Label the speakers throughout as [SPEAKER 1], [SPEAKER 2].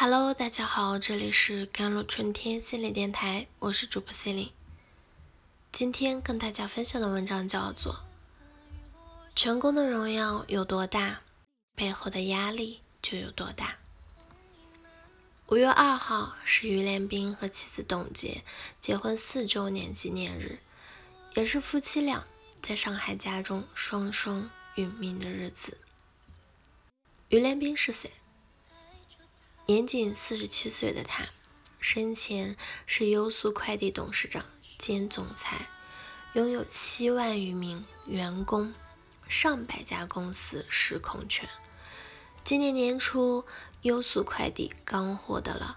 [SPEAKER 1] Hello，大家好，这里是甘露春天心理电台，我是主播 C 琳。今天跟大家分享的文章叫做《成功的荣耀有多大，背后的压力就有多大》。五月二号是于连斌和妻子董洁结婚四周年纪念日，也是夫妻俩在上海家中双双殒命的日子。于连斌是谁？年仅四十七岁的他，生前是优速快递董事长兼总裁，拥有七万余名员工，上百家公司实控权。今年年初，优速快递刚获得了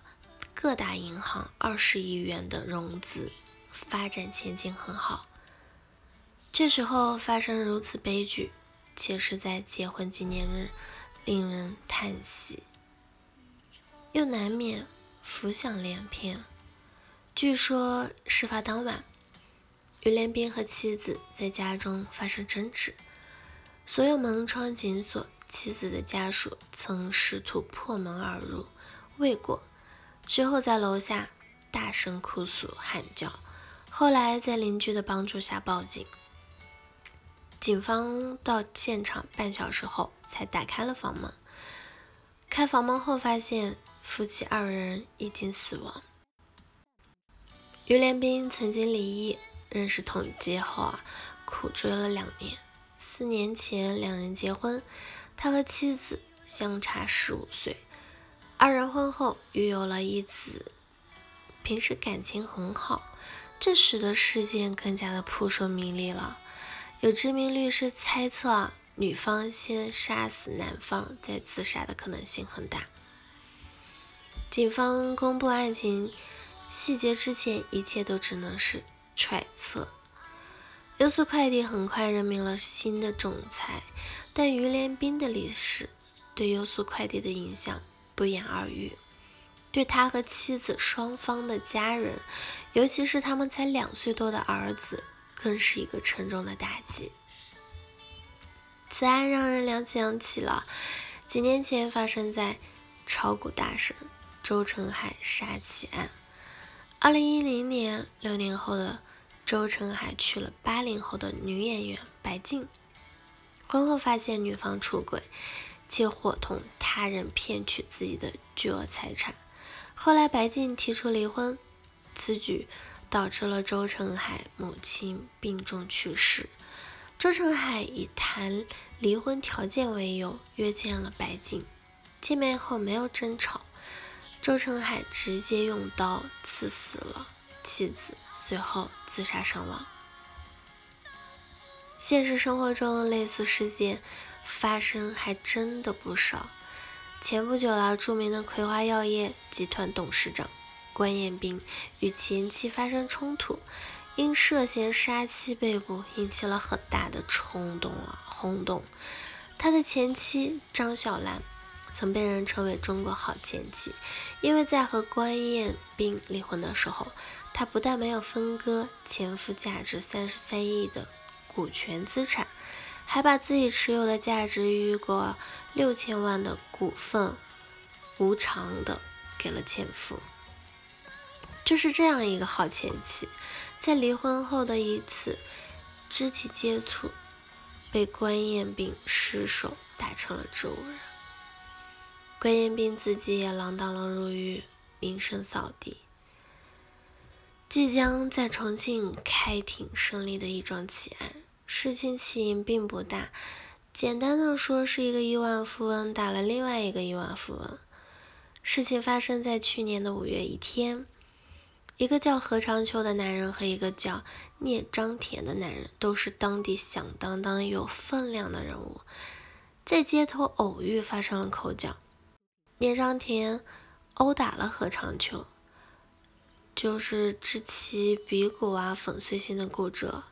[SPEAKER 1] 各大银行二十亿元的融资，发展前景很好。这时候发生如此悲剧，且是在结婚纪念日，令人叹息。又难免浮想联翩。据说事发当晚，于连斌和妻子在家中发生争执，所有门窗紧锁，妻子的家属曾试图破门而入，未果。之后在楼下大声哭诉喊叫，后来在邻居的帮助下报警。警方到现场半小时后才打开了房门，开房门后发现。夫妻二人已经死亡。于连斌曾经离异，认识董洁后啊，苦追了两年。四年前两人结婚，他和妻子相差十五岁。二人婚后育有了一子，平时感情很好，这使得事件更加的扑朔迷离了。有知名律师猜测，女方先杀死男方再自杀的可能性很大。警方公布案情细节之前，一切都只能是揣测。优速快递很快任命了新的总裁，但于连斌的离世对优速快递的影响不言而喻，对他和妻子双方的家人，尤其是他们才两岁多的儿子，更是一个沉重的打击。此案让人联想起了几年前发生在炒股大神。周成海杀妻案。二零一零年，六年后的周成海娶了八零后的女演员白静，婚后发现女方出轨，且伙同他人骗取自己的巨额财产。后来白静提出离婚，此举导致了周成海母亲病重去世。周成海以谈离婚条件为由约见了白静，见面后没有争吵。周成海直接用刀刺死了妻子，随后自杀身亡。现实生活中类似事件发生还真的不少。前不久了，著名的葵花药业集团董事长关彦斌与前妻发生冲突，因涉嫌杀妻被捕，引起了很大的冲动啊轰动。他的前妻张小兰。曾被人称为中国好前妻，因为在和关彦斌离婚的时候，她不但没有分割前夫价值三十三亿的股权资产，还把自己持有的价值逾过六千万的股份无偿的给了前夫。就是这样一个好前妻，在离婚后的一次肢体接触，被关彦斌失手打成了植物人。关彦斌自己也锒铛了入狱，名声扫地。即将在重庆开庭审理的一桩奇案，事情起因并不大，简单的说是一个亿万富翁打了另外一个亿万富翁。事情发生在去年的五月一天，一个叫何长秋的男人和一个叫聂章田的男人，都是当地响当当有分量的人物，在街头偶遇，发生了口角。聂章田殴打了何长秋，就是致其鼻骨啊粉碎性的骨折。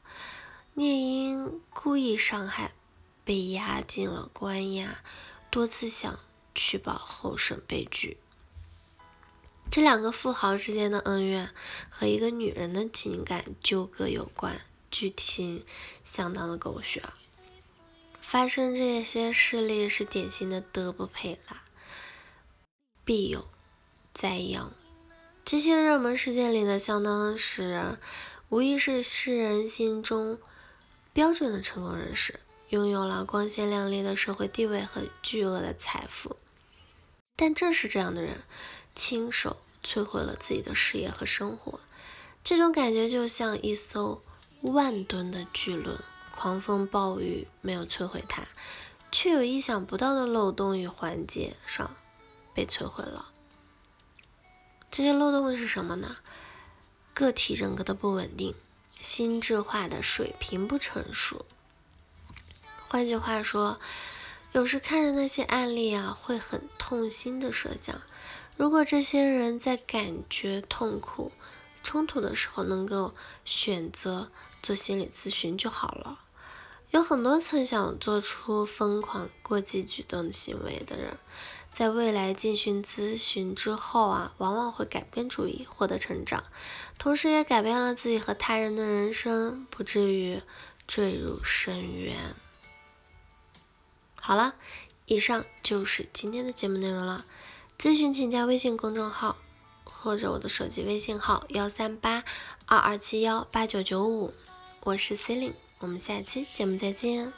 [SPEAKER 1] 聂因故意伤害，被押进了关押，多次想取保候审被拒。这两个富豪之间的恩怨和一个女人的情感纠葛有关，剧情相当的狗血。发生这些事例是典型的德不配啦。必有灾殃。这些热门事件里的相当使人，无疑是世人心中标准的成功人士，拥有了光鲜亮丽的社会地位和巨额的财富。但正是这样的人，亲手摧毁了自己的事业和生活。这种感觉就像一艘万吨的巨轮，狂风暴雨没有摧毁它，却有意想不到的漏洞与环节上被摧毁了。这些漏洞是什么呢？个体人格的不稳定，心智化的水平不成熟。换句话说，有时看着那些案例啊，会很痛心的设想：如果这些人在感觉痛苦、冲突的时候，能够选择做心理咨询就好了。有很多曾想做出疯狂过激举动的行为的人。在未来进行咨询之后啊，往往会改变主意，获得成长，同时也改变了自己和他人的人生，不至于坠入深渊。好了，以上就是今天的节目内容了。咨询请加微信公众号或者我的手机微信号幺三八二二七幺八九九五，我是 C e l i n e 我们下期节目再见。